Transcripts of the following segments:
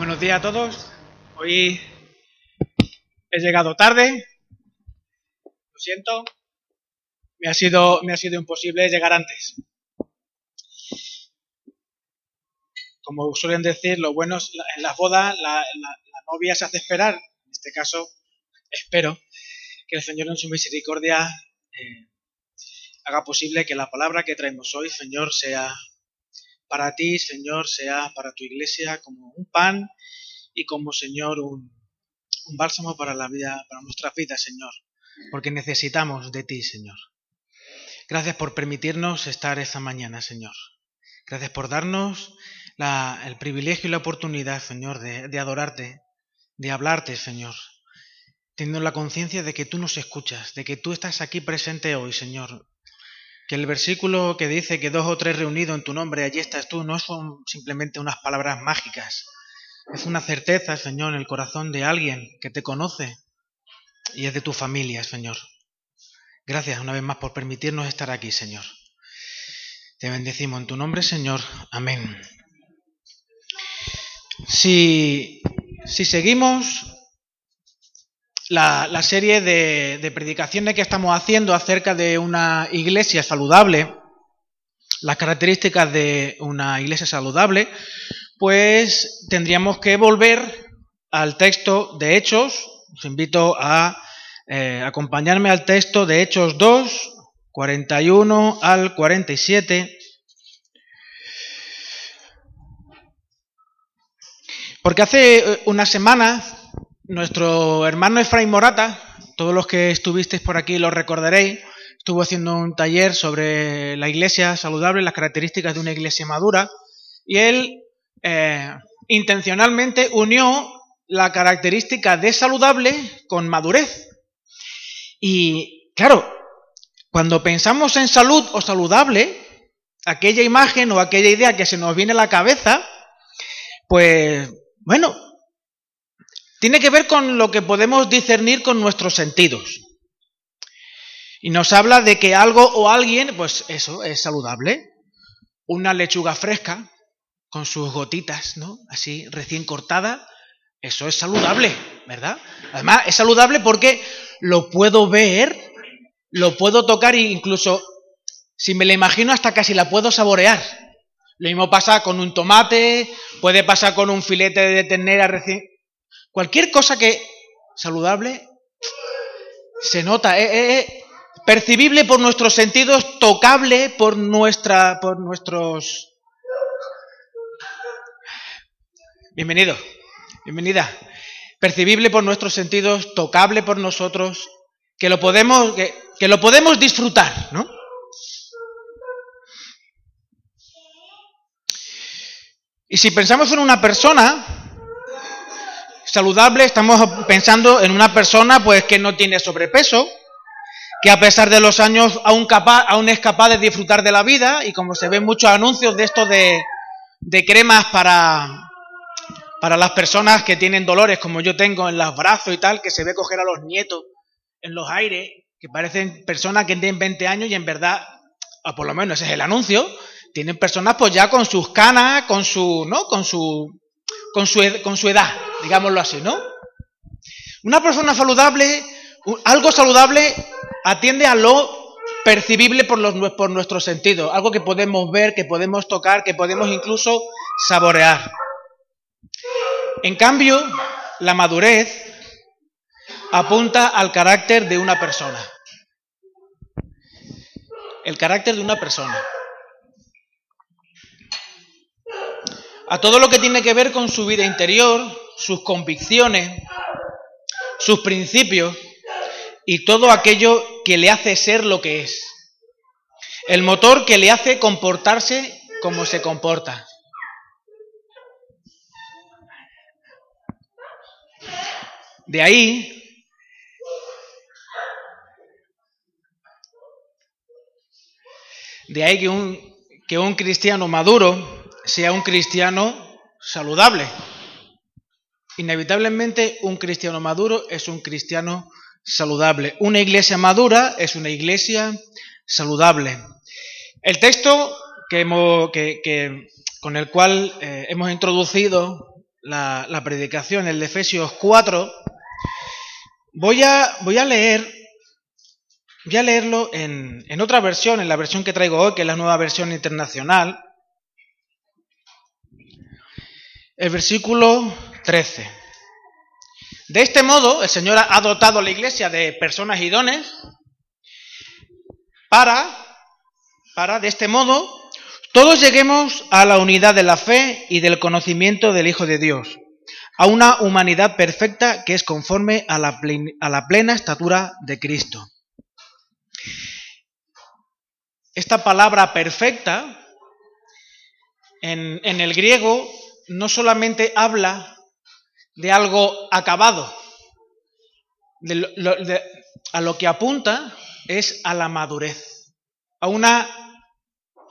Buenos días a todos. Hoy he llegado tarde. Lo siento. Me ha sido, me ha sido imposible llegar antes. Como suelen decir, lo bueno es en las bodas la, novia se hace esperar. En este caso, espero que el Señor en su misericordia eh, haga posible que la palabra que traemos hoy, Señor, sea para ti, Señor, sea para tu iglesia como un pan y como, Señor, un, bálsamo para la vida, para nuestra vida, Señor, porque necesitamos de ti, Señor. Gracias por permitirnos estar esta mañana, Señor. Gracias por darnos el privilegio y la oportunidad, Señor, de, de adorarte, de hablarte, Señor, teniendo la conciencia de que tú nos escuchas, de que tú estás aquí presente hoy, Señor, que el versículo que dice que dos o tres reunidos en tu nombre, allí estás tú, no son simplemente unas palabras mágicas. Es una certeza, Señor, en el corazón de alguien que te conoce y es de tu familia, Señor. Gracias una vez más por permitirnos estar aquí, Señor. Te bendecimos en tu nombre, Señor. Amén. Si, si seguimos la, serie de, predicaciones que estamos haciendo acerca de una iglesia saludable, las características de una iglesia saludable, pues tendríamos que volver al texto de Hechos. Os invito a eh, acompañarme al texto de Hechos 2, 41 al 47. Porque hace eh, unas semanas nuestro hermano Efraín Morata, todos los que estuvisteis por aquí lo recordaréis, estuvo haciendo un taller sobre la iglesia saludable, las características de una iglesia madura, y él eh, intencionalmente unió la característica de saludable con madurez. Y claro, cuando pensamos en salud o saludable, aquella imagen o aquella idea que se nos viene a la cabeza, pues bueno, tiene que ver con lo que podemos discernir con nuestros sentidos. Y nos habla de que algo o alguien, pues eso, es saludable. Una lechuga fresca, con sus gotitas, ¿no? Así, recién cortada, eso es saludable, ¿verdad? Además, es saludable porque lo puedo ver, lo puedo tocar e incluso, si me la imagino, hasta casi la puedo saborear. Lo mismo pasa con un tomate, puede pasar con un filete de ternera recién Cualquier cosa que saludable se nota, es, eh, eh, eh, percibible por nuestros sentidos, tocable por nuestra, por nuestros. Bienvenido, bienvenida. Percibible por nuestros sentidos, tocable por nosotros, que lo podemos, que, que lo podemos disfrutar, ¿no? Y si pensamos en una persona, saludable estamos pensando en una persona pues que no tiene sobrepeso, que a pesar de los años aún, capaz, aún es capaz de disfrutar de la vida y como se ven muchos anuncios de esto de, cremas para, para las personas que tienen dolores como yo tengo en los brazos y tal, que se ve coger a los nietos en los aires, que parecen personas que tienen 20 años y en verdad, o por lo menos ese es el anuncio, tienen personas pues ya con sus canas, con su, ¿no? Con su con su, con su edad, digámoslo así, ¿no? Una persona saludable, algo saludable, atiende a lo percibible por, los, por nuestros sentidos, algo que podemos ver, que podemos tocar, que podemos incluso saborear. En cambio, la madurez apunta al carácter de una persona. El carácter de una persona. A todo lo que tiene que ver con su vida interior, sus convicciones, sus principios y todo aquello que le hace ser lo que es. El motor que le hace comportarse como se comporta. De ahí de ahí que un, que un cristiano maduro sea un cristiano saludable. Inevitablemente un cristiano maduro es un cristiano saludable. Una iglesia madura es una iglesia saludable. El texto que, con el cual eh, hemos introducido la, predicación, el de Efesios 4, voy a, voy a leer, voy a leerlo en, en otra versión, en la versión que traigo hoy, que es la nueva versión internacional. El versículo 13. De este modo, el Señor ha dotado a la iglesia de personas y dones para, para, de este modo, todos lleguemos a la unidad de la fe y del conocimiento del Hijo de Dios, a una humanidad perfecta que es conforme a la, plena, estatura de Cristo. Esta palabra perfecta en, el griego no solamente habla de algo acabado, a lo que apunta es a la madurez, a una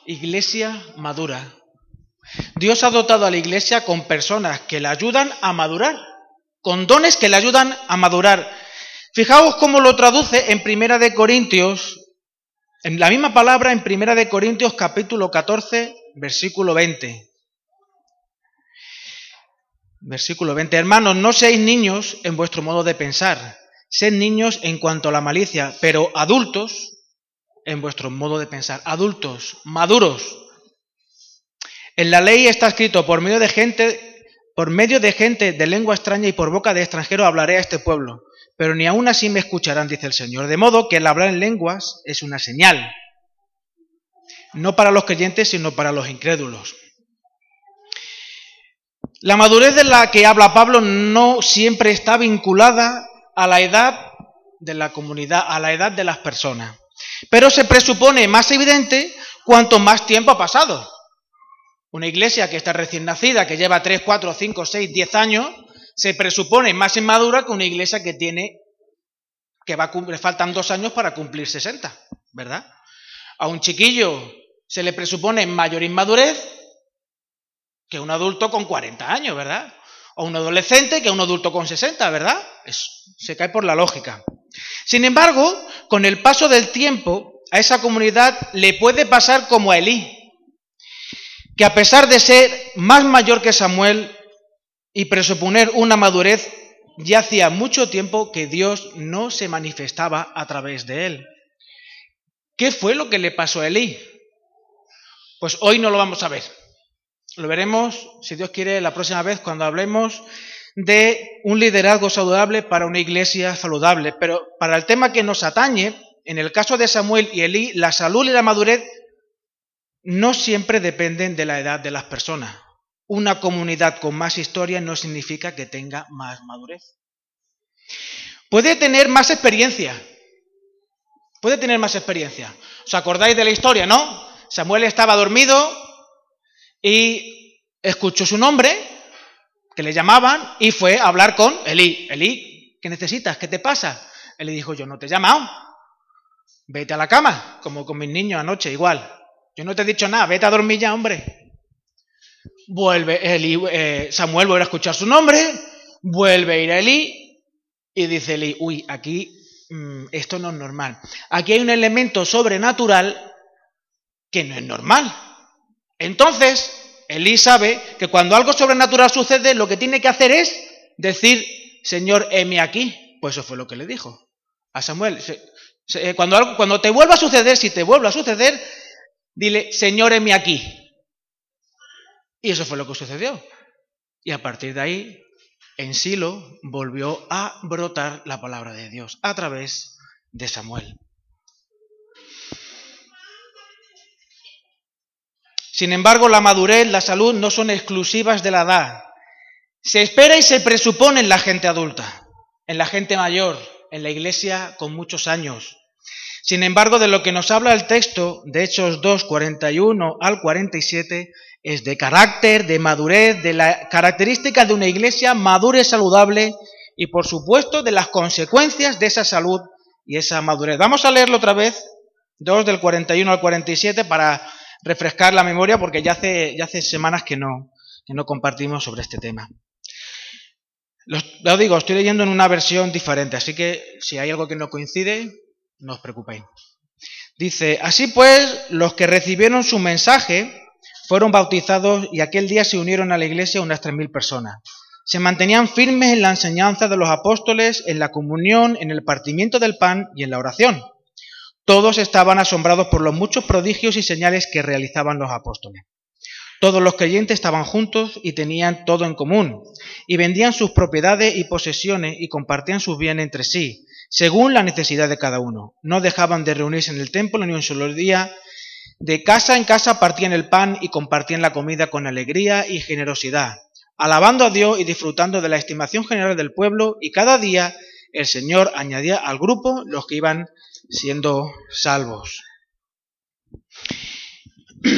iglesia madura. Dios ha dotado a la iglesia con personas que la ayudan a madurar, con dones que le ayudan a madurar. Fijaos cómo lo traduce en Primera de Corintios, en la misma palabra en Primera de Corintios capítulo 14, versículo 20. Versículo 20. Hermanos, no seáis niños en vuestro modo de pensar, sed niños en cuanto a la malicia, pero adultos en vuestro modo de pensar. Adultos, maduros. En la ley está escrito, por medio de gente, por medio de gente de lengua extraña y por boca de extranjero hablaré a este pueblo, pero ni aún así me escucharán, dice el Señor. De modo que el hablar en lenguas es una señal, no para los creyentes, sino para los incrédulos. La madurez de la que habla Pablo no siempre está vinculada a la edad de la comunidad, a la edad de las personas. Pero se presupone más evidente cuanto más tiempo ha pasado. Una iglesia que está recién nacida, que lleva 3, 4, 5, 6, 10 años, se presupone más inmadura que una iglesia que tiene, que va a le faltan dos años para cumplir 60, ¿verdad? A un chiquillo se le presupone mayor inmadurez que un adulto con 40 años, ¿verdad? O un adolescente que un adulto con 60, ¿verdad? se cae por la lógica. Sin embargo, con el paso del tiempo, a esa comunidad le puede pasar como a Elí, que a pesar de ser más mayor que Samuel y presuponer una madurez, ya hacía mucho tiempo que Dios no se manifestaba a través de él. ¿Qué fue lo que le pasó a Elí? Pues hoy no lo vamos a ver. Lo veremos, si Dios quiere, la próxima vez cuando hablemos de un liderazgo saludable para una iglesia saludable. Pero para el tema que nos atañe, en el caso de Samuel y Elí, la salud y la madurez no siempre dependen de la edad de las personas. Una comunidad con más historia no significa que tenga más madurez. Puede tener más experiencia. Puede tener más experiencia. ¿Os acordáis de la historia, no? Samuel estaba dormido y escuchó su nombre que le llamaban y fue a hablar con Elí. Elí, ¿qué necesitas? ¿Qué te pasa? Él le dijo, yo no te he llamado. Vete a la cama, como con mis niños anoche, igual. Yo no te he dicho nada, vete a dormir ya, hombre. Vuelve Elí, eh, Samuel vuelve a escuchar su nombre, vuelve a ir a Elí y dice Elí, uy, aquí mm, esto no es normal. Aquí hay un elemento sobrenatural que no es normal. Entonces, Elí sabe que cuando algo sobrenatural sucede, lo que tiene que hacer es decir, Señor, heme aquí. Pues eso fue lo que le dijo a Samuel. Eh, cuando, cuando te vuelva a suceder, si te vuelve a suceder, dile, Señor, heme aquí. Y eso fue lo que sucedió. Y a partir de ahí, en Silo volvió a brotar la palabra de Dios a través de Samuel. Sin embargo, la madurez, la salud no son exclusivas de la edad. Se espera y se presupone en la gente adulta, en la gente mayor, en la iglesia con muchos años. Sin embargo, de lo que nos habla el texto de Hechos 2, 41 al 47, es de carácter, de madurez, de la característica de una iglesia madura y saludable y, por supuesto, de las consecuencias de esa salud y esa madurez. Vamos a leerlo otra vez, 2 del 41 al 47, para refrescar la memoria porque ya hace, ya hace semanas que no, que no compartimos sobre este tema. Lo, digo, estoy leyendo en una versión diferente, así que si hay algo que no coincide, no os preocupéis. Dice, así pues, los que recibieron su mensaje fueron bautizados y aquel día se unieron a la iglesia unas 3.000 personas. se mantenían firmes en la enseñanza de los apóstoles, en la comunión, en el partimiento del pan y en la oración. Todos estaban asombrados por los muchos prodigios y señales que realizaban los apóstoles. Todos los creyentes estaban juntos y tenían todo en común, y vendían sus propiedades y posesiones y compartían sus bienes entre sí, según la necesidad de cada uno. No dejaban de reunirse en el templo ni un solo día. De casa en casa partían el pan y compartían la comida con alegría y generosidad, alabando a Dios y disfrutando de la estimación general del pueblo, y cada día el Señor añadía al grupo los que iban siendo salvos.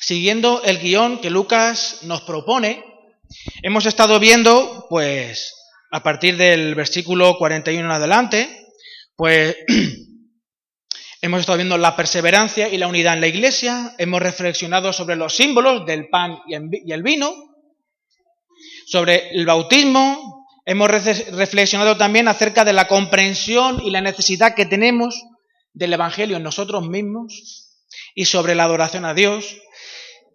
Siguiendo el guion que Lucas nos propone, hemos estado viendo, pues, a partir del versículo 41 en adelante, pues hemos estado viendo la perseverancia y la unidad en la iglesia, hemos reflexionado sobre los símbolos del pan y el vino, sobre el bautismo, hemos reflexionado también acerca de la comprensión y la necesidad que tenemos del Evangelio en nosotros mismos y sobre la adoración a Dios.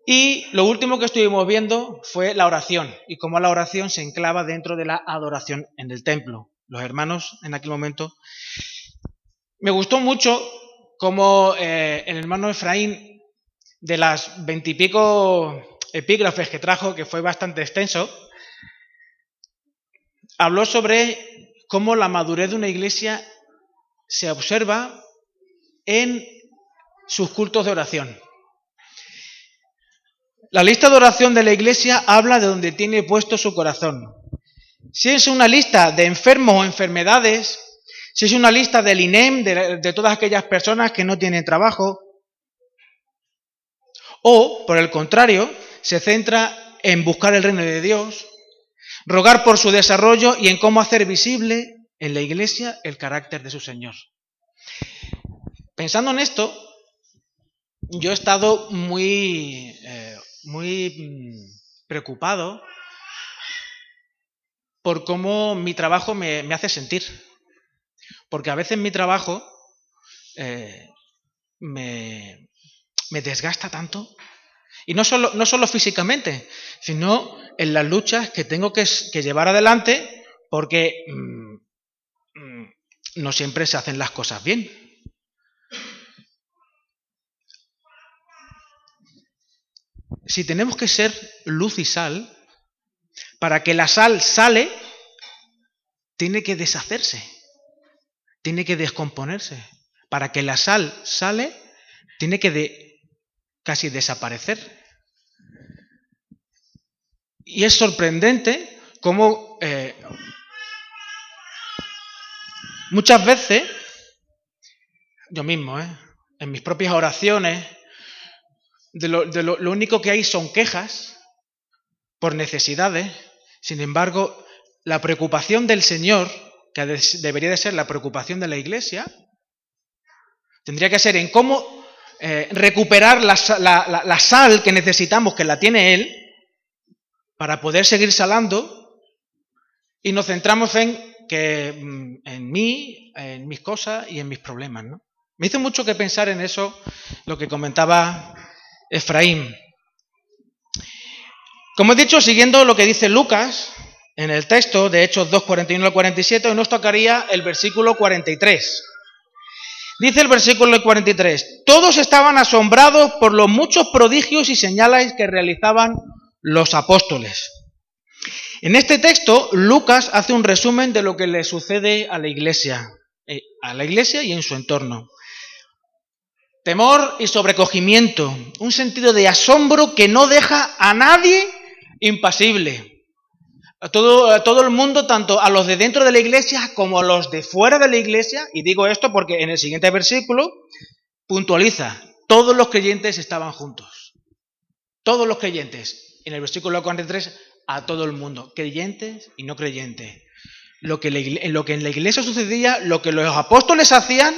Y lo último que estuvimos viendo fue la oración y cómo la oración se enclava dentro de la adoración en el templo. Los hermanos en aquel momento. Me gustó mucho cómo eh, el hermano Efraín, de las veintipico epígrafes que trajo, que fue bastante extenso, habló sobre cómo la madurez de una iglesia se observa en sus cultos de oración. La lista de oración de la iglesia habla de donde tiene puesto su corazón. Si es una lista de enfermos o enfermedades, si es una lista del INEM, de, todas aquellas personas que no tienen trabajo, o, por el contrario, se centra en buscar el reino de Dios, rogar por su desarrollo y en cómo hacer visible en la iglesia el carácter de su Señor. Pensando en esto, yo he estado muy eh, muy preocupado por cómo mi trabajo me, hace sentir. Porque a veces mi trabajo eh, me, desgasta tanto. Y no solo, no solo físicamente, sino en las luchas que tengo que, llevar adelante porque mm, mm, no siempre se hacen las cosas bien. si tenemos que ser luz y sal, para que la sal sale, tiene que deshacerse, tiene que descomponerse. Para que la sal sale, tiene que casi desaparecer. Y es sorprendente cómo eh, muchas veces, yo mismo, eh, en mis propias oraciones, de lo, único que hay son quejas por necesidades. Sin embargo, la preocupación del Señor, que debería de ser la preocupación de la Iglesia, tendría que ser en cómo eh, recuperar la, sal que necesitamos, que la tiene Él, para poder seguir salando, y nos centramos en que mm, en mí, en mis cosas y en mis problemas. ¿no? Me hizo mucho que pensar en eso, lo que comentaba Efraín. Como he dicho, siguiendo lo que dice Lucas en el texto de Hechos 2, 41 al 47, hoy nos tocaría el versículo 43. Dice el versículo 43, todos estaban asombrados por los muchos prodigios y señales que realizaban los apóstoles. En este texto, Lucas hace un resumen de lo que le sucede a la iglesia, eh, a la iglesia y en su entorno. Temor y sobrecogimiento, un sentido de asombro que no deja a nadie impasible. A todo, todo el mundo, tanto a los de dentro de la iglesia como a los de fuera de la iglesia, y digo esto porque en el siguiente versículo puntualiza, todos los creyentes estaban juntos. Todos los creyentes. En el versículo 43, a todo el mundo, creyentes y no creyentes. Lo que, lo que en la iglesia sucedía, lo que los apóstoles hacían,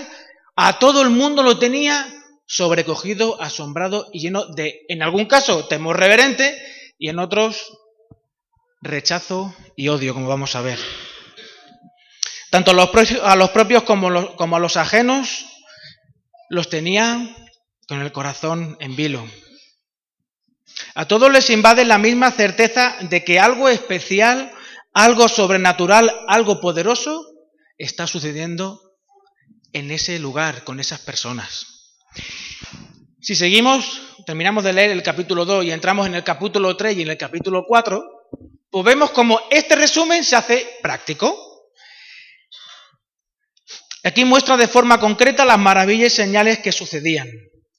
a todo el mundo lo tenía sobrecogido, asombrado y lleno de, en algún caso, temor reverente y en otros, rechazo y odio, como vamos a ver. Tanto a los, propios como, como a los ajenos los tenía con el corazón en vilo. A todos les invade la misma certeza de que algo especial, algo sobrenatural, algo poderoso está sucediendo en ese lugar, con esas personas. Si seguimos, terminamos de leer el capítulo 2 y entramos en el capítulo 3 y en el capítulo 4, pues vemos como este resumen se hace práctico. Aquí muestra de forma concreta las maravillas y señales que sucedían.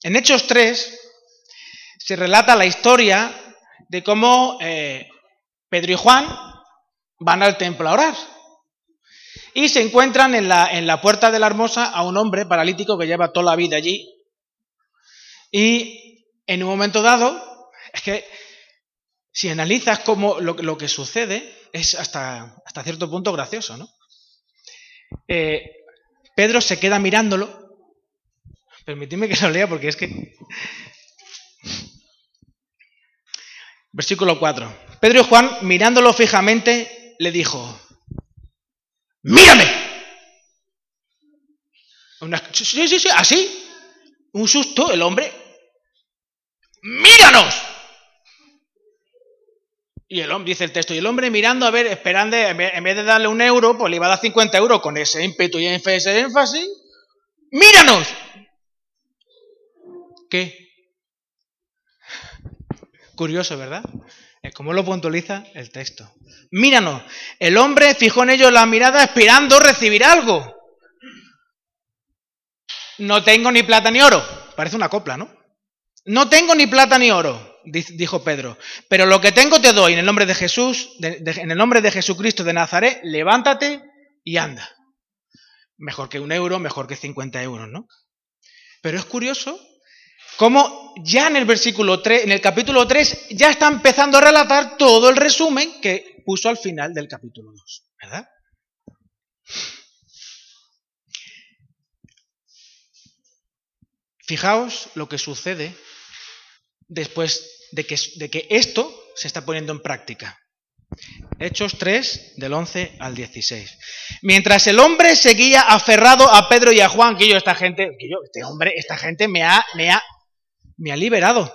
En Hechos 3 se relata la historia de cómo eh, Pedro y Juan van al templo a orar. Y se encuentran en la, en la puerta de la hermosa a un hombre paralítico que lleva toda la vida allí. Y en un momento dado, es que si analizas cómo lo, que sucede, es hasta, hasta, cierto punto gracioso, ¿no? Eh, Pedro se queda mirándolo. Permitidme que lo lea porque es que. Versículo 4. Pedro y Juan, mirándolo fijamente, le dijo: ¡Mírame! sí, sí, sí, así. Un susto, el hombre. ¡Míranos! Y el hombre, dice el texto, y el hombre mirando a ver, esperando, en vez de darle un euro, pues le iba a dar 50 euros con ese ímpetu y ese énfasis. ¡Míranos! ¿Qué? Curioso, ¿verdad? ¿Cómo lo puntualiza el texto? Míranos, el hombre fijó en ellos la mirada esperando recibir algo. No tengo ni plata ni oro. Parece una copla, ¿no? No tengo ni plata ni oro, dijo Pedro. Pero lo que tengo te doy en el nombre de Jesús, en el nombre de Jesucristo de Nazaret, levántate y anda. Mejor que un euro, mejor que 50 euros, ¿no? Pero es curioso como ya en el versículo 3, en el capítulo 3, ya está empezando a relatar todo el resumen que puso al final del capítulo 2, ¿verdad? Fijaos lo que sucede después de que, de que esto se está poniendo en práctica. Hechos 3, del 11 al 16. Mientras el hombre seguía aferrado a Pedro y a Juan, que yo, esta gente, que yo, este hombre, esta gente me ha, me ha me ha liberado.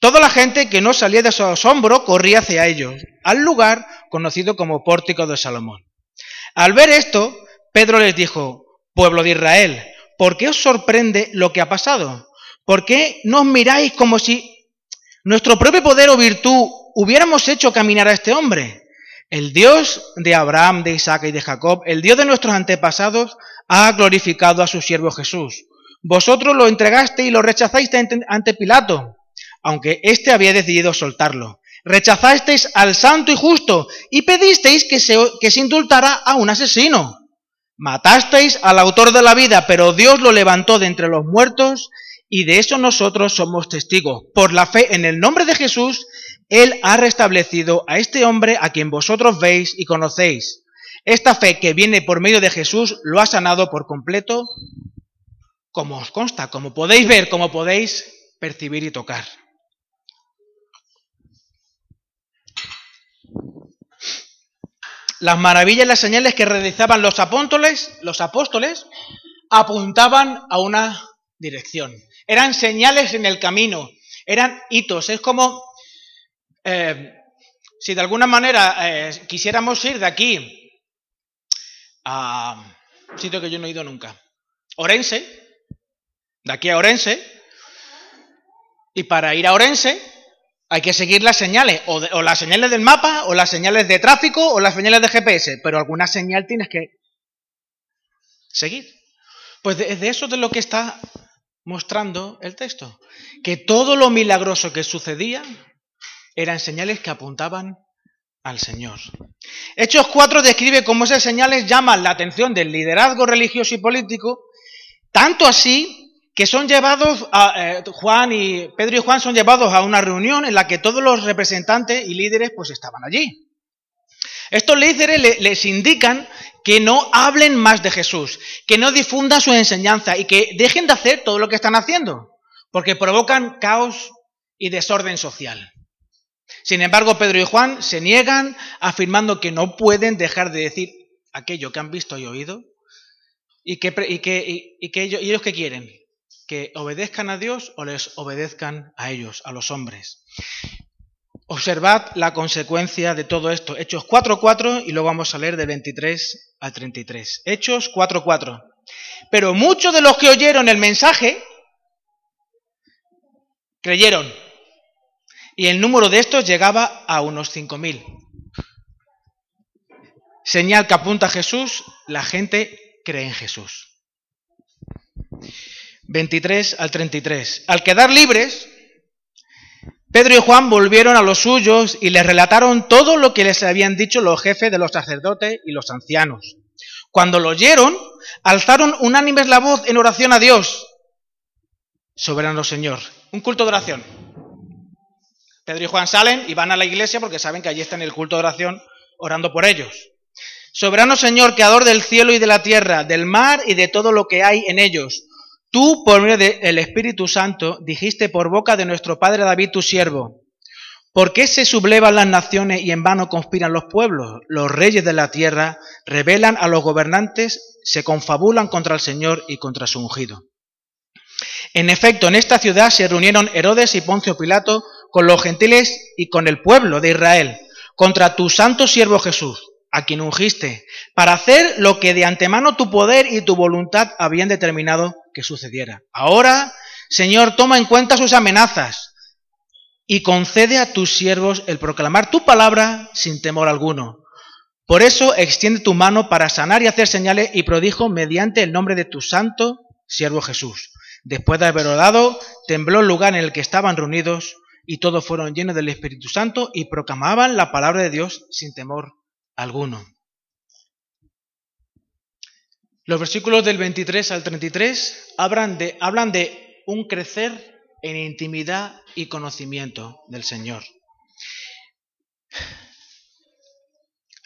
Toda la gente que no salía de su asombro corría hacia ellos, al lugar conocido como Pórtico de Salomón. Al ver esto, Pedro les dijo, pueblo de Israel, ¿por qué os sorprende lo que ha pasado? ¿Por qué no os miráis como si nuestro propio poder o virtud hubiéramos hecho caminar a este hombre? El Dios de Abraham, de Isaac y de Jacob, el Dios de nuestros antepasados, ha glorificado a su siervo Jesús vosotros lo entregaste y lo rechazáis ante Pilato, aunque éste había decidido soltarlo. Rechazasteis al santo y justo y pedisteis que se, que se indultara a un asesino. Matasteis al autor de la vida, pero Dios lo levantó de entre los muertos y de eso nosotros somos testigos. Por la fe en el nombre de Jesús, Él ha restablecido a este hombre a quien vosotros veis y conocéis. Esta fe que viene por medio de Jesús lo ha sanado por completo como os consta, como podéis ver, como podéis percibir y tocar. Las maravillas y las señales que realizaban los apóstoles, los apóstoles apuntaban a una dirección. Eran señales en el camino, eran hitos. Es como eh, si de alguna manera eh, quisiéramos ir de aquí a un sitio que yo no he ido nunca, Orense, de aquí a Orense, y para ir a Orense hay que seguir las señales, o, las señales del mapa, o las señales de tráfico, o las señales de GPS, pero alguna señal tienes que seguir. Pues de, de eso de lo que está mostrando el texto, que todo lo milagroso que sucedía eran señales que apuntaban al Señor. Hechos 4 describe cómo esas señales llaman la atención del liderazgo religioso y político, tanto así que son llevados a eh, Juan y Pedro y Juan son llevados a una reunión en la que todos los representantes y líderes pues estaban allí. Estos líderes les indican que no hablen más de Jesús, que no difundan su enseñanza y que dejen de hacer todo lo que están haciendo, porque provocan caos y desorden social. Sin embargo, Pedro y Juan se niegan afirmando que no pueden dejar de decir aquello que han visto y oído y que, y y ellos, ellos que quieren, que obedezcan a Dios o les obedezcan a ellos, a los hombres. Observad la consecuencia de todo esto. Hechos 4.4 y luego vamos a leer de 23 al 33. Hechos 4.4. Pero muchos de los que oyeron el mensaje creyeron. Y el número de estos llegaba a unos 5.000. Señal que apunta Jesús, la gente cree en Jesús. 23 al 33. Al quedar libres, Pedro y Juan volvieron a los suyos y les relataron todo lo que les habían dicho los jefes de los sacerdotes y los ancianos. Cuando lo oyeron, alzaron unánimes la voz en oración a Dios. Soberano Señor. Un culto de oración. Pedro y Juan salen y van a la iglesia porque saben que allí está en el culto de oración orando por ellos. Soberano Señor, creador del cielo y de la tierra, del mar y de todo lo que hay en ellos. Tú, por medio del Espíritu Santo, dijiste por boca de nuestro Padre David, tu siervo, ¿por qué se sublevan las naciones y en vano conspiran los pueblos? Los reyes de la tierra revelan a los gobernantes, se confabulan contra el Señor y contra su ungido. En efecto, en esta ciudad se reunieron Herodes y Poncio Pilato con los gentiles y con el pueblo de Israel contra tu santo siervo Jesús a quien ungiste, para hacer lo que de antemano tu poder y tu voluntad habían determinado que sucediera. Ahora, Señor, toma en cuenta sus amenazas y concede a tus siervos el proclamar tu palabra sin temor alguno. Por eso extiende tu mano para sanar y hacer señales y prodigios mediante el nombre de tu santo siervo Jesús. Después de haber orado, tembló el lugar en el que estaban reunidos y todos fueron llenos del Espíritu Santo y proclamaban la palabra de Dios sin temor alguno. Los versículos del 23 al 33 hablan de, hablan de un crecer en intimidad y conocimiento del Señor.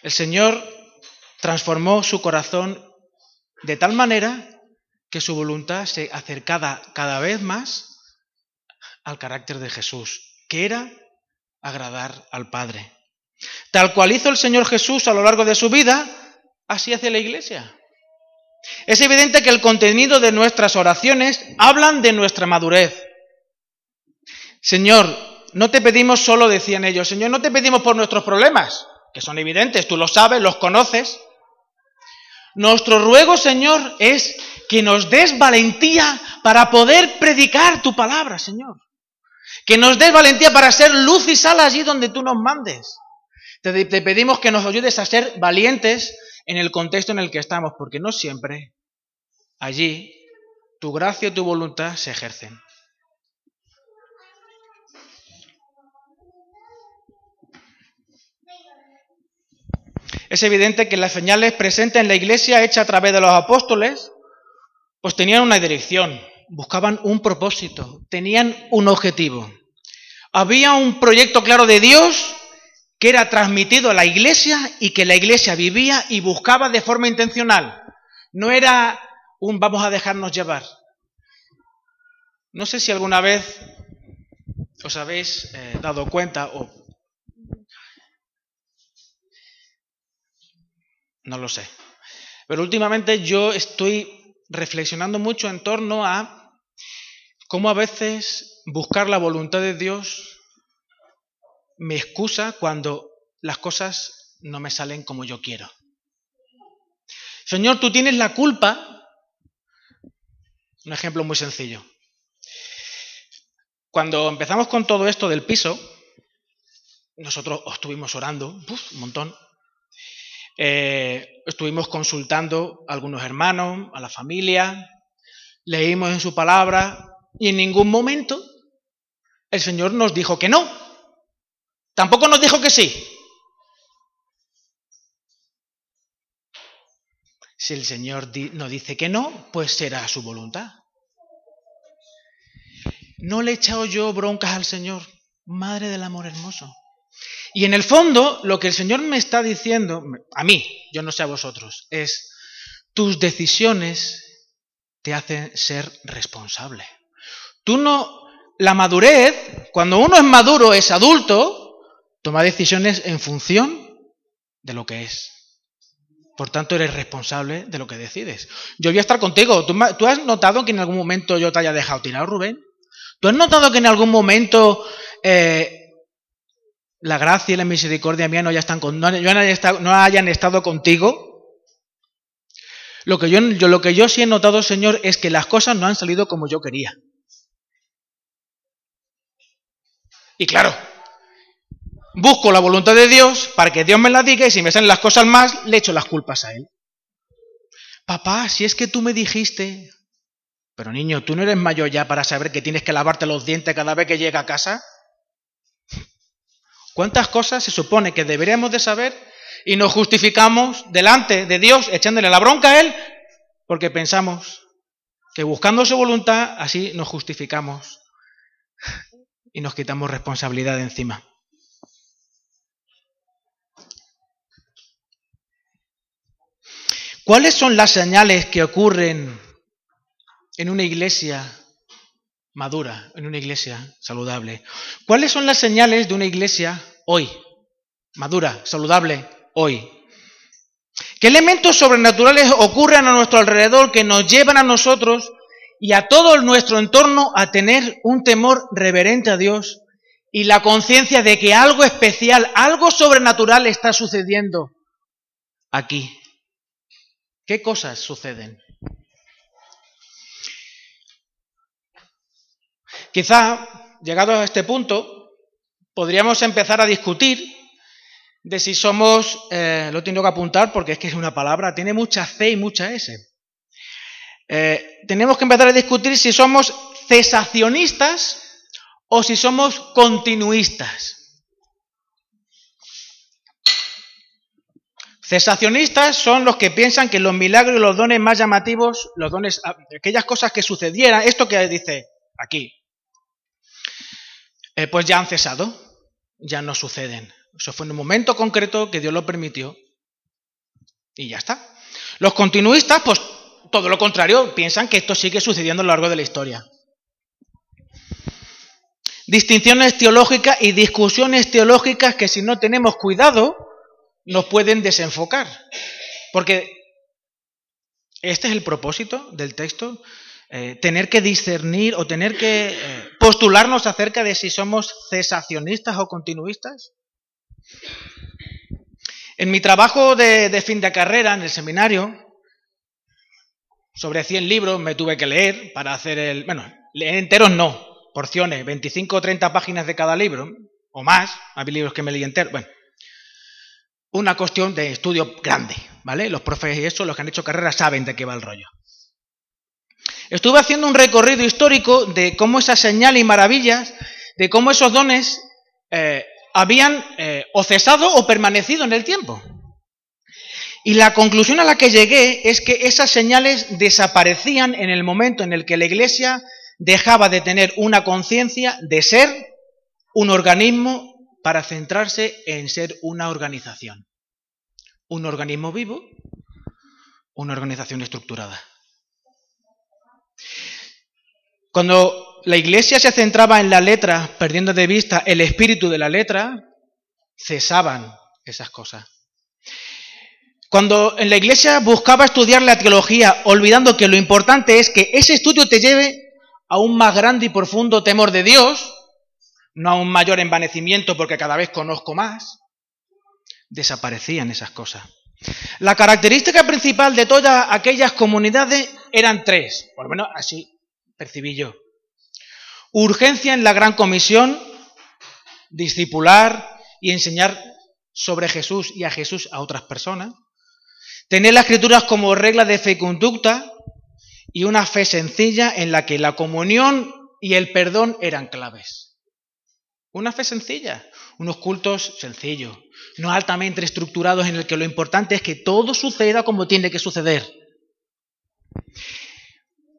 El Señor transformó su corazón de tal manera que su voluntad se acercaba cada vez más al carácter de Jesús, que era agradar al Padre. Tal cual hizo el Señor Jesús a lo largo de su vida, así hace la Iglesia. Es evidente que el contenido de nuestras oraciones hablan de nuestra madurez. Señor, no te pedimos solo, decían ellos, Señor, no te pedimos por nuestros problemas, que son evidentes, tú los sabes, los conoces. Nuestro ruego, Señor, es que nos des valentía para poder predicar tu palabra, Señor. Que nos des valentía para ser luz y sal allí donde tú nos mandes. Te, pedimos que nos ayudes a ser valientes en el contexto en el que estamos, porque no siempre allí tu gracia y tu voluntad se ejercen. Es evidente que las señales presentes en la iglesia, hechas a través de los apóstoles, pues tenían una dirección, buscaban un propósito, tenían un objetivo. Había un proyecto claro de Dios que era transmitido a la iglesia y que la iglesia vivía y buscaba de forma intencional. No era un vamos a dejarnos llevar. No sé si alguna vez os habéis eh, dado cuenta o... No lo sé. Pero últimamente yo estoy reflexionando mucho en torno a cómo a veces buscar la voluntad de Dios me excusa cuando las cosas no me salen como yo quiero. Señor, tú tienes la culpa. Un ejemplo muy sencillo. Cuando empezamos con todo esto del piso, nosotros estuvimos orando un montón. Eh, estuvimos consultando a algunos hermanos, a la familia, leímos en su palabra y en ningún momento el Señor nos dijo que no. Tampoco nos dijo que sí. Si el Señor nos dice que no, pues será su voluntad. No le he echado yo broncas al Señor, Madre del Amor Hermoso. Y en el fondo, lo que el Señor me está diciendo, a mí, yo no sé a vosotros, es, tus decisiones te hacen ser responsable. Tú no, la madurez, cuando uno es maduro, es adulto, toma decisiones en función de lo que es. Por tanto, eres responsable de lo que decides. Yo voy a estar contigo. ¿Tú, has notado que en algún momento yo te haya dejado tirar, Rubén? ¿Tú has notado que en algún momento eh, la gracia y la misericordia mía no, ya están no, hayan estado, contigo? Lo que, yo, lo que yo sí he notado, Señor, es que las cosas no han salido como yo quería. Y claro, busco la voluntad de Dios para que Dios me la diga y si me salen las cosas más, le echo las culpas a Él. Papá, si es que tú me dijiste, pero niño, ¿tú no eres mayor ya para saber que tienes que lavarte los dientes cada vez que llega a casa? ¿Cuántas cosas se supone que deberíamos de saber y nos justificamos delante de Dios echándole la bronca a Él porque pensamos que buscando su voluntad así nos justificamos y nos quitamos responsabilidad de encima? ¿Cuáles son las señales que ocurren en una iglesia madura, en una iglesia saludable? ¿Cuáles son las señales de una iglesia hoy, madura, saludable, hoy? ¿Qué elementos sobrenaturales ocurren a nuestro alrededor que nos llevan a nosotros y a todo nuestro entorno a tener un temor reverente a Dios y la conciencia de que algo especial, algo sobrenatural está sucediendo aquí? ¿Qué cosas suceden? Quizá, llegado a este punto, podríamos empezar a discutir de si somos, eh, lo tengo que apuntar porque es que es una palabra, tiene mucha C y mucha S. Eh, tenemos que empezar a discutir si somos cesacionistas o si somos continuistas. Cesacionistas son los que piensan que los milagros y los dones más llamativos, los dones, ah, aquellas cosas que sucedieran, esto que dice aquí, eh, pues ya han cesado, ya no suceden. Eso fue en un momento concreto que Dios lo permitió y ya está. Los continuistas, pues todo lo contrario, piensan que esto sigue sucediendo a lo largo de la historia. Distinciones teológicas y discusiones teológicas que si no tenemos cuidado, nos pueden desenfocar. Porque este es el propósito del texto, eh, tener que discernir o tener que eh, postularnos acerca de si somos cesacionistas o continuistas. En mi trabajo de, fin de carrera en el seminario, sobre 100 libros me tuve que leer para hacer el... Bueno, leer enteros no, porciones, 25 o 30 páginas de cada libro, o más, había libros que me leí enteros. Bueno, una cuestión de estudio grande, ¿vale? Los profes y eso, los que han hecho carrera, saben de qué va el rollo. Estuve haciendo un recorrido histórico de cómo esas señales y maravillas, de cómo esos dones eh, habían eh, o cesado o permanecido en el tiempo. Y la conclusión a la que llegué es que esas señales desaparecían en el momento en el que la Iglesia dejaba de tener una conciencia de ser un organismo para centrarse en ser una organización. Un organismo vivo, una organización estructurada. Cuando la iglesia se centraba en la letra, perdiendo de vista el espíritu de la letra, cesaban esas cosas. Cuando en la iglesia buscaba estudiar la teología, olvidando que lo importante es que ese estudio te lleve a un más grande y profundo temor de Dios, no a un mayor envanecimiento porque cada vez conozco más, desaparecían esas cosas. La característica principal de todas aquellas comunidades eran tres, por lo menos así percibí yo. Urgencia en la gran comisión, discipular y enseñar sobre Jesús y a Jesús a otras personas. Tener las escrituras como regla de fe y conducta y una fe sencilla en la que la comunión y el perdón eran claves. Una fe sencilla, unos cultos sencillos, no altamente estructurados en el que lo importante es que todo suceda como tiene que suceder.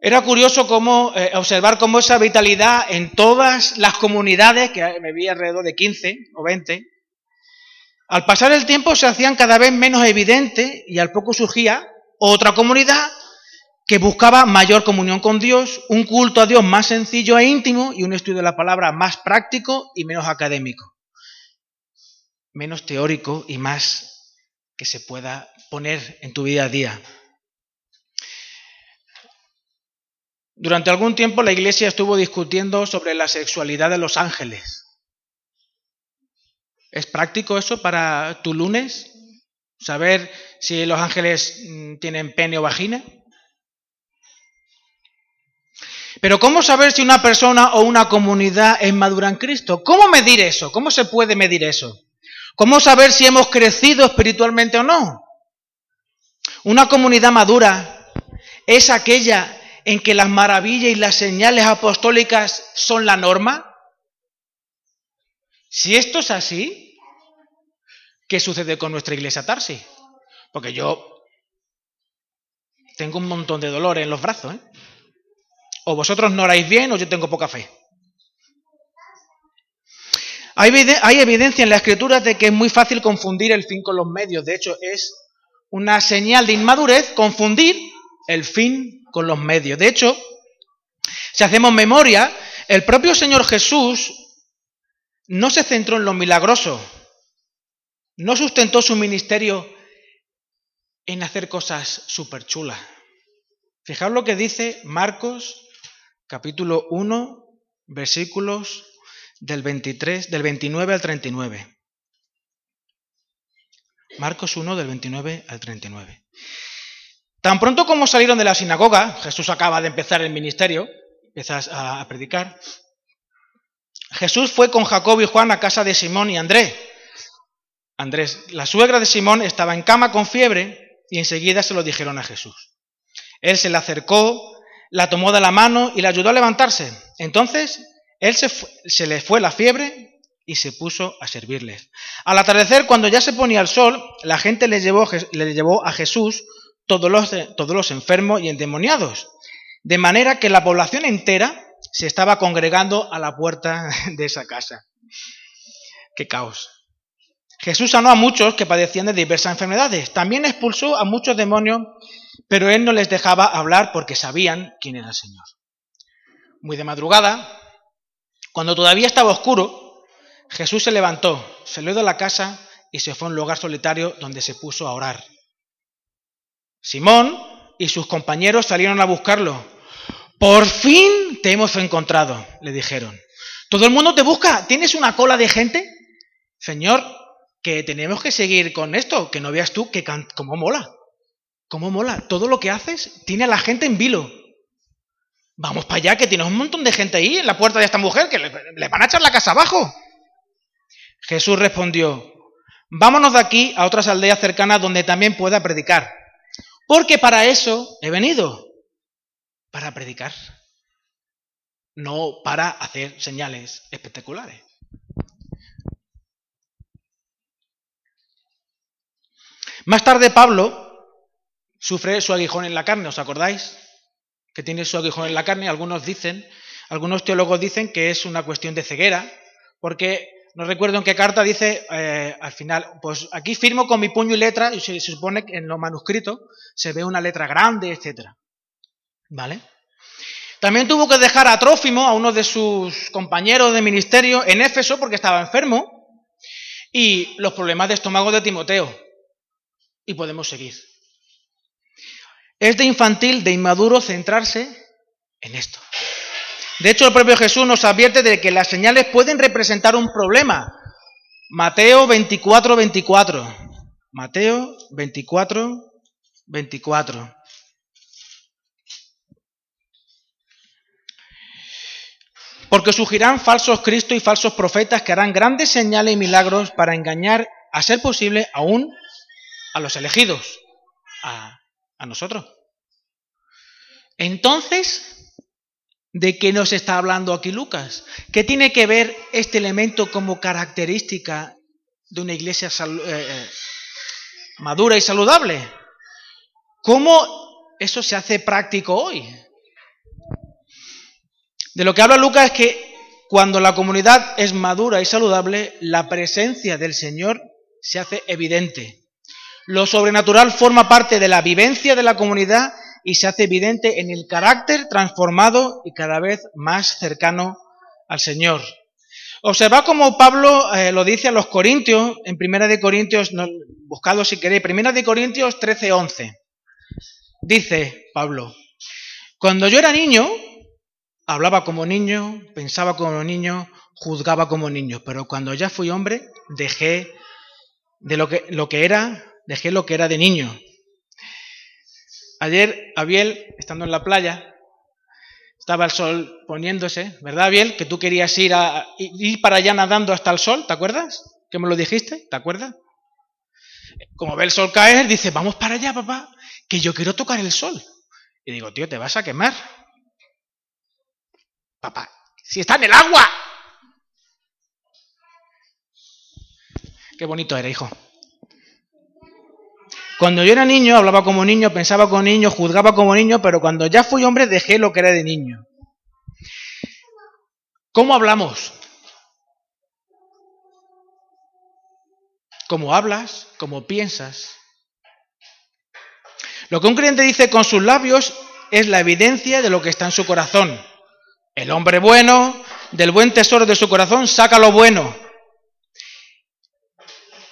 Era curioso eh, observar cómo esa vitalidad en todas las comunidades, que me vi alrededor de 15 o 20, al pasar el tiempo se hacían cada vez menos evidentes y al poco surgía otra comunidad que buscaba mayor comunión con Dios, un culto a Dios más sencillo e íntimo y un estudio de la palabra más práctico y menos académico, menos teórico y más que se pueda poner en tu vida a día. Durante algún tiempo la iglesia estuvo discutiendo sobre la sexualidad de los ángeles. ¿Es práctico eso para tu lunes? ¿Saber si los ángeles mm, tienen pene o vagina? Pero ¿cómo saber si una persona o una comunidad es madura en Cristo? ¿Cómo medir eso? ¿Cómo se puede medir eso? ¿Cómo saber si hemos crecido espiritualmente o no? Una comunidad madura es aquella en que las maravillas y las señales apostólicas son la norma. Si esto es así, ¿qué sucede con nuestra iglesia Tarsi? Porque yo tengo un montón de dolor en los brazos. ¿eh? O vosotros no oráis bien o yo tengo poca fe. Hay evidencia en la escritura de que es muy fácil confundir el fin con los medios. De hecho, es una señal de inmadurez confundir el fin con los medios. De hecho, si hacemos memoria, el propio Señor Jesús no se centró en lo milagroso, no sustentó su ministerio en hacer cosas súper chulas. Fijaos lo que dice Marcos capítulo 1, versículos del 23, del 29 al 39. Marcos 1 del 29 al 39. Tan pronto como salieron de la sinagoga, Jesús acaba de empezar el ministerio, empiezas a predicar. Jesús fue con Jacob y Juan a casa de Simón y Andrés. Andrés, la suegra de Simón, estaba en cama con fiebre y enseguida se lo dijeron a Jesús. Él se le acercó, la tomó de la mano y la ayudó a levantarse. Entonces él se, se le fue la fiebre y se puso a servirles. Al atardecer, cuando ya se ponía el sol, la gente le llevó, le llevó a Jesús todos los, todos los enfermos y endemoniados, de manera que la población entera se estaba congregando a la puerta de esa casa. ¡Qué caos! Jesús sanó a muchos que padecían de diversas enfermedades. También expulsó a muchos demonios, pero él no les dejaba hablar porque sabían quién era el Señor. Muy de madrugada, cuando todavía estaba oscuro, Jesús se levantó, salió de la casa y se fue a un lugar solitario donde se puso a orar. Simón y sus compañeros salieron a buscarlo. Por fin te hemos encontrado, le dijeron. Todo el mundo te busca. ¿Tienes una cola de gente? Señor, que tenemos que seguir con esto, que no veas tú que cómo mola. ¿Cómo mola? Todo lo que haces tiene a la gente en vilo. Vamos para allá, que tienes un montón de gente ahí en la puerta de esta mujer, que le, van a echar la casa abajo. Jesús respondió, vámonos de aquí a otras aldeas cercanas donde también pueda predicar. Porque para eso he venido, para predicar, no para hacer señales espectaculares. Más tarde Pablo sufre su aguijón en la carne, ¿os acordáis? Que tiene su aguijón en la carne, algunos dicen, algunos teólogos dicen que es una cuestión de ceguera, porque no recuerdo en qué carta dice eh, al final, pues aquí firmo con mi puño y letra, y se, supone que en los manuscritos se ve una letra grande, etc. ¿Vale? También tuvo que dejar a Trófimo, a uno de sus compañeros de ministerio, en Éfeso porque estaba enfermo, y los problemas de estómago de Timoteo. Y podemos seguir. Es de infantil, de inmaduro centrarse en esto. De hecho, el propio Jesús nos advierte de que las señales pueden representar un problema. Mateo 24, 24. Mateo 24, 24. Porque surgirán falsos cristos y falsos profetas que harán grandes señales y milagros para engañar, a ser posible, aún a los elegidos, a nosotros. Entonces, ¿de qué nos está hablando aquí Lucas? ¿Qué tiene que ver este elemento como característica de una iglesia eh, eh, madura y saludable? ¿Cómo eso se hace práctico hoy? De lo que habla Lucas es que cuando la comunidad es madura y saludable, la presencia del Señor se hace evidente. Lo sobrenatural forma parte de la vivencia de la comunidad y se hace evidente en el carácter transformado y cada vez más cercano al Señor. Observa como Pablo eh, lo dice a los Corintios, en Primera de Corintios, buscado si queréis. Primera de Corintios 13, 11. Dice Pablo, cuando yo era niño, hablaba como niño, pensaba como niño, juzgaba como niño, pero cuando ya fui hombre, dejé de lo que, lo que era, dejé lo que era de niño. Ayer, Abiel, estando en la playa, estaba el sol poniéndose, ¿verdad, Abiel? Que tú querías ir, a, ir para allá nadando hasta el sol, ¿te acuerdas? ¿Que me lo dijiste? ¿Te acuerdas? Como ve el sol caer, dice, vamos para allá, papá, que yo quiero tocar el sol. Y digo, tío, te vas a quemar. Papá, si está en el agua. Qué bonito era, hijo. Cuando yo era niño, hablaba como niño, pensaba como niño, juzgaba como niño, pero cuando ya fui hombre dejé lo que era de niño. ¿Cómo hablamos? ¿Cómo hablas? ¿Cómo piensas? Lo que un creyente dice con sus labios es la evidencia de lo que está en su corazón. El hombre bueno, del buen tesoro de su corazón, saca lo bueno.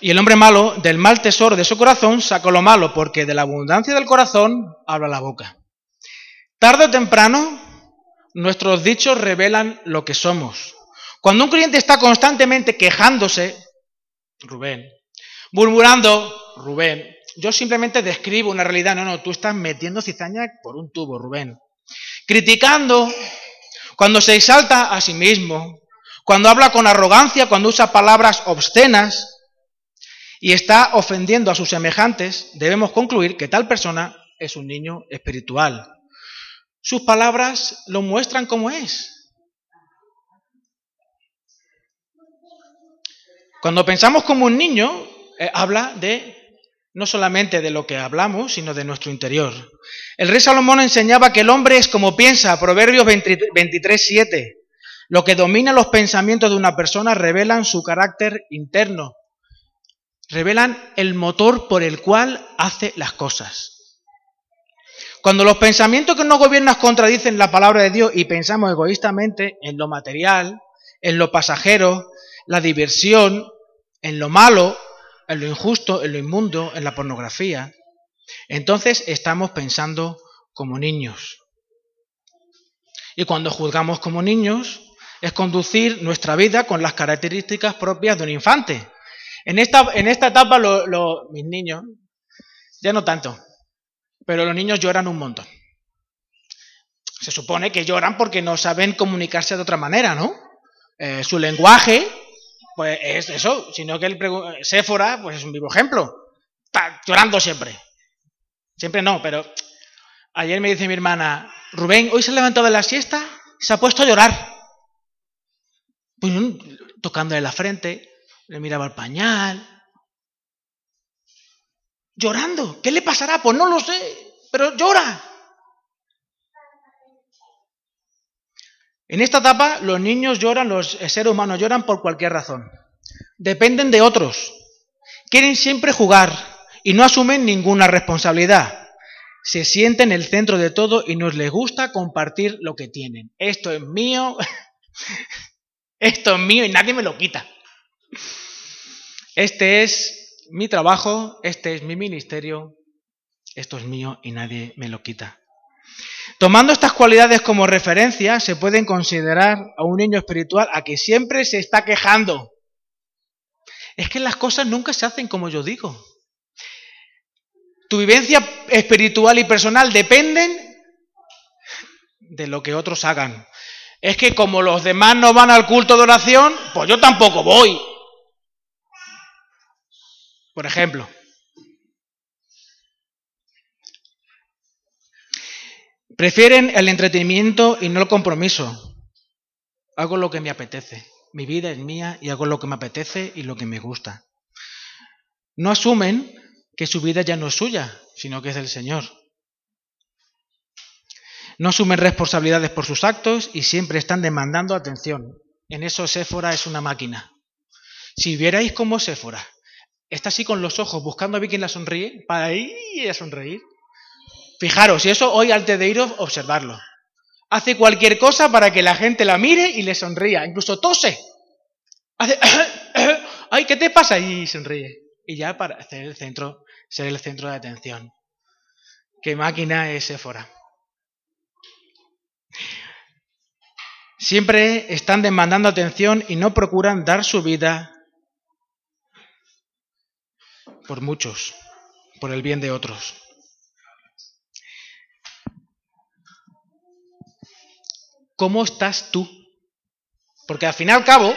Y el hombre malo, del mal tesoro de su corazón, saca lo malo, porque de la abundancia del corazón habla la boca. Tarde o temprano, nuestros dichos revelan lo que somos. Cuando un cliente está constantemente quejándose, Rubén, murmurando, Rubén, yo simplemente describo una realidad, no, no, tú estás metiendo cizaña por un tubo, Rubén. Criticando, cuando se exalta a sí mismo, cuando habla con arrogancia, cuando usa palabras obscenas, y está ofendiendo a sus semejantes, debemos concluir que tal persona es un niño espiritual. Sus palabras lo muestran como es. Cuando pensamos como un niño, eh, habla de no solamente de lo que hablamos, sino de nuestro interior. El rey Salomón enseñaba que el hombre es como piensa, Proverbios 23, 7. Lo que domina los pensamientos de una persona revelan su carácter interno revelan el motor por el cual hace las cosas. Cuando los pensamientos que nos gobiernan contradicen la palabra de Dios y pensamos egoístamente en lo material, en lo pasajero, la diversión, en lo malo, en lo injusto, en lo inmundo, en la pornografía, entonces estamos pensando como niños. Y cuando juzgamos como niños, es conducir nuestra vida con las características propias de un infante. En esta, en esta etapa mis niños, ya no tanto, pero los niños lloran un montón. Se supone que lloran porque no saben comunicarse de otra manera, ¿no? Eh, su lenguaje, pues es eso, sino que el Séfora, pues es un vivo ejemplo. Está llorando siempre. Siempre no, pero ayer me dice mi hermana, Rubén, hoy se ha levantado de la siesta se ha puesto a llorar. Pues, tocándole la frente, le miraba el pañal, llorando. ¿Qué le pasará? Pues no lo sé, pero llora. En esta etapa los niños lloran, los seres humanos lloran por cualquier razón. Dependen de otros. Quieren siempre jugar y no asumen ninguna responsabilidad. Se sienten el centro de todo y nos les gusta compartir lo que tienen. Esto es mío, esto es mío y nadie me lo quita. Este es mi trabajo, este es mi ministerio, esto es mío y nadie me lo quita. Tomando estas cualidades como referencia, se pueden considerar a un niño espiritual a que siempre se está quejando. Es que las cosas nunca se hacen como yo digo. Tu vivencia espiritual y personal dependen de lo que otros hagan. Es que como los demás no van al culto de oración, pues yo tampoco voy. Por ejemplo, prefieren el entretenimiento y no el compromiso. Hago lo que me apetece. Mi vida es mía y hago lo que me apetece y lo que me gusta. No asumen que su vida ya no es suya, sino que es del Señor. No asumen responsabilidades por sus actos y siempre están demandando atención. En eso Séfora es una máquina. Si vierais cómo Séfora está así con los ojos buscando a ver quién la sonríe para ir a sonreír. Fijaros, y eso hoy antes de iros, observarlo. Hace cualquier cosa para que la gente la mire y le sonría. Incluso tose. Hace, ay, ¿qué te pasa? Y sonríe. y ya para ser el centro, ser el centro de atención. ¿Qué máquina es Éfora? Siempre están demandando atención y no procuran dar su vida por muchos, por el bien de otros. ¿Cómo estás tú? Porque al fin y al cabo,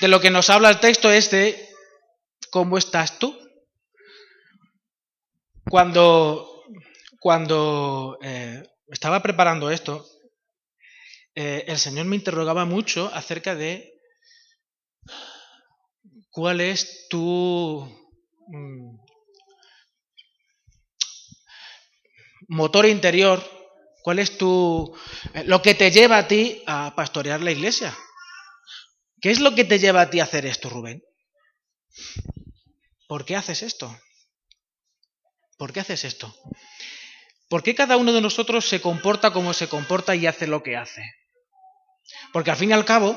de lo que nos habla el texto es de cómo estás tú. Cuando, cuando eh, estaba preparando esto, eh, el Señor me interrogaba mucho acerca de cuál es tu mm, motor interior, cuál es tu eh, lo que te lleva a ti a pastorear la iglesia. ¿Qué es lo que te lleva a ti a hacer esto, Rubén? ¿Por qué haces esto? ¿Por qué haces esto? ¿Por qué cada uno de nosotros se comporta como se comporta y hace lo que hace? Porque al fin y al cabo,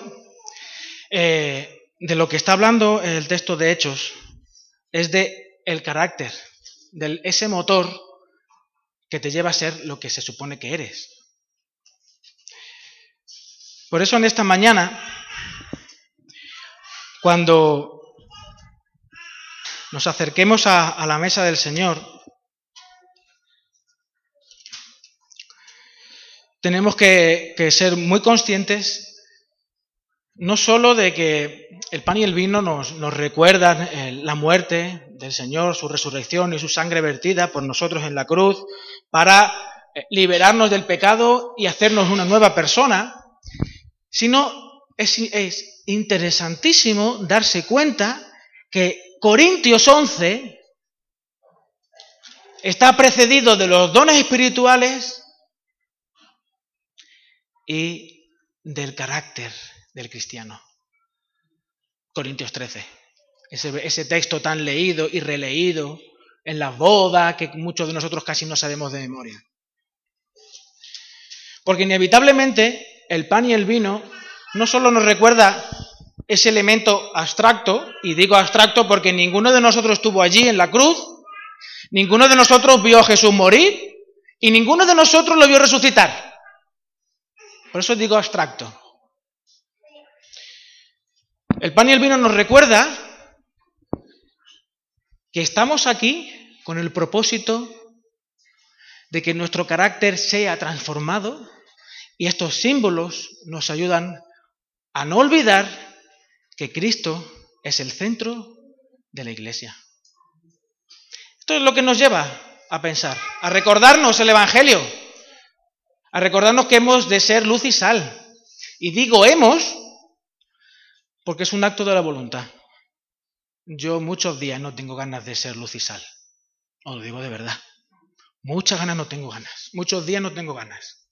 eh, de lo que está hablando el texto de Hechos es de el carácter, de ese motor que te lleva a ser lo que se supone que eres. Por eso en esta mañana, cuando nos acerquemos a la mesa del Señor, tenemos que, ser muy conscientes no solo de que el pan y el vino nos, recuerdan eh, la muerte del Señor, su resurrección y su sangre vertida por nosotros en la cruz para eh, liberarnos del pecado y hacernos una nueva persona, sino es, es interesantísimo darse cuenta que Corintios 11 está precedido de los dones espirituales y del carácter del cristiano. Corintios 13. Ese, texto tan leído y releído en las bodas que muchos de nosotros casi no sabemos de memoria. Porque inevitablemente el pan y el vino no solo nos recuerda ese elemento abstracto, y digo abstracto porque ninguno de nosotros estuvo allí en la cruz, ninguno de nosotros vio a Jesús morir y ninguno de nosotros lo vio resucitar. Por eso digo abstracto. El pan y el vino nos recuerda que estamos aquí con el propósito de que nuestro carácter sea transformado y estos símbolos nos ayudan a no olvidar que Cristo es el centro de la iglesia. Esto es lo que nos lleva a pensar, a recordarnos el Evangelio, a recordarnos que hemos de ser luz y sal. Y digo hemos porque es un acto de la voluntad. Yo muchos días no tengo ganas de ser luz y sal. Os lo digo de verdad. Muchas ganas no tengo ganas. Muchos días no tengo ganas.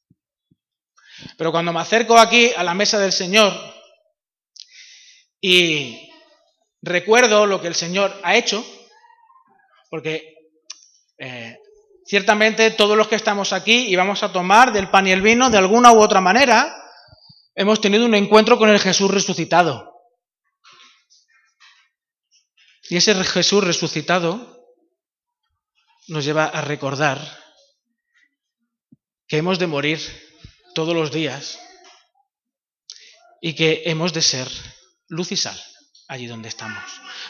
Pero cuando me acerco aquí a la mesa del Señor y recuerdo lo que el Señor ha hecho, porque eh, Ciertamente todos los que estamos aquí y vamos a tomar del pan y el vino de alguna u otra manera, hemos tenido un encuentro con el Jesús resucitado. Y ese Jesús resucitado nos lleva a recordar que hemos de morir todos los días y que hemos de ser luz y sal allí donde estamos.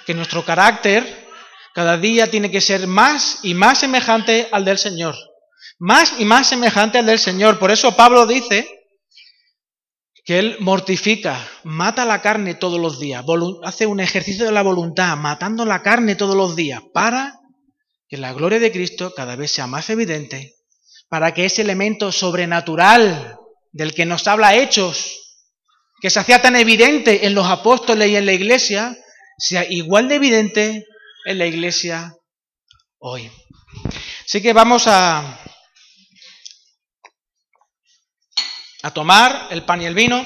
Que nuestro carácter cada día tiene que ser más y más semejante al del Señor. Más y más semejante al del Señor. Por eso Pablo dice que él mortifica, mata la carne todos los días, hace un ejercicio de la voluntad, matando la carne todos los días, para que la gloria de Cristo cada vez sea más evidente, para que ese elemento sobrenatural del que nos habla Hechos, que se hacía tan evidente en los apóstoles y en la iglesia, sea igual de evidente en la iglesia hoy. Así que vamos a, a tomar el pan y el vino.